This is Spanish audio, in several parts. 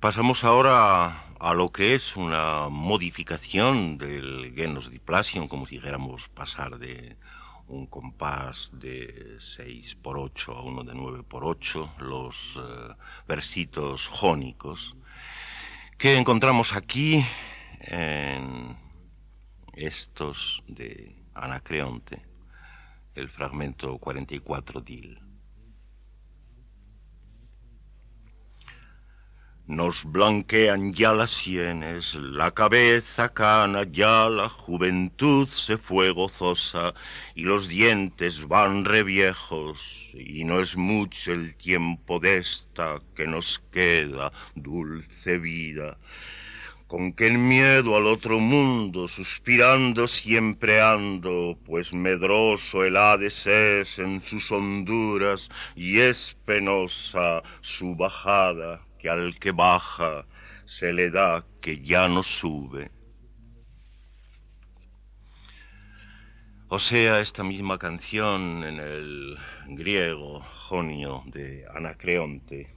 Pasamos ahora a, lo que es una modificación del genus diplasion, como si dijéramos pasar de un compás de 6 por 8 a uno de 9 por 8, los eh, versitos jónicos, que encontramos aquí en estos de Anacreonte, el fragmento 44 DIL. Nos blanquean ya las sienes, la cabeza cana, ya la juventud se fue gozosa y los dientes van reviejos y no es mucho el tiempo de esta que nos queda, dulce vida, con que el miedo al otro mundo suspirando siempre ando, pues medroso el Hades es en sus honduras y es penosa su bajada que al que baja se le da que ya no sube. O sea, esta misma canción en el griego jonio de Anacreonte.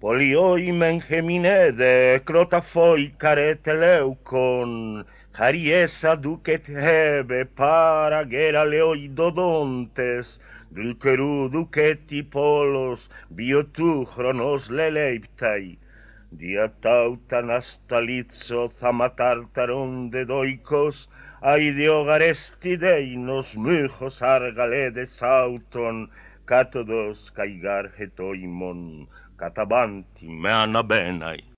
Polioi mengeminede crotafoi careteleucon Hariesa ducet hebe para gera Dulcerou duceti polos, biotou chronos leleiptai, dia tautan astalitzo thamatartaron de doikos, aideogaresti deinos mychos argaledes auton, katodos kai garhetoimon, katabanti meanabenai.